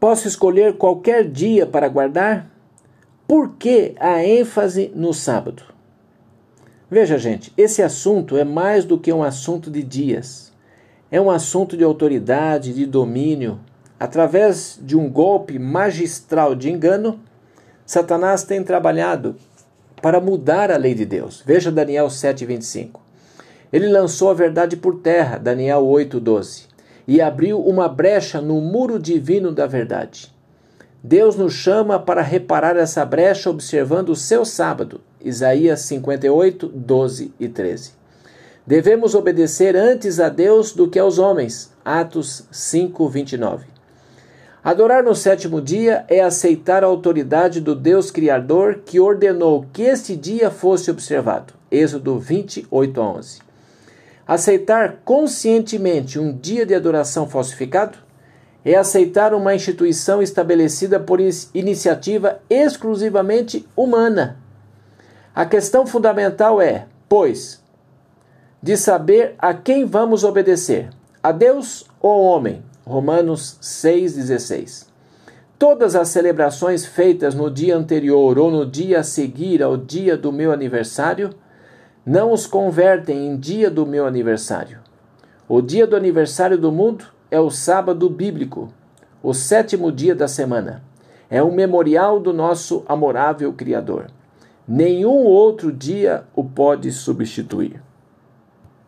Posso escolher qualquer dia para guardar? Por que a ênfase no sábado? Veja, gente, esse assunto é mais do que um assunto de dias. É um assunto de autoridade, de domínio. Através de um golpe magistral de engano, Satanás tem trabalhado para mudar a lei de Deus. Veja Daniel 7,25. Ele lançou a verdade por terra, Daniel 8,12 e abriu uma brecha no muro divino da verdade. Deus nos chama para reparar essa brecha observando o seu sábado. Isaías 58, 12 e 13. Devemos obedecer antes a Deus do que aos homens. Atos 5, 29. Adorar no sétimo dia é aceitar a autoridade do Deus Criador que ordenou que este dia fosse observado. Êxodo 28 a 11. Aceitar conscientemente um dia de adoração falsificado é aceitar uma instituição estabelecida por iniciativa exclusivamente humana. A questão fundamental é, pois, de saber a quem vamos obedecer, a Deus ou ao homem. Romanos 6,16. Todas as celebrações feitas no dia anterior ou no dia a seguir ao dia do meu aniversário não os convertem em dia do meu aniversário. O dia do aniversário do mundo é o sábado bíblico, o sétimo dia da semana. É um memorial do nosso amorável Criador. Nenhum outro dia o pode substituir.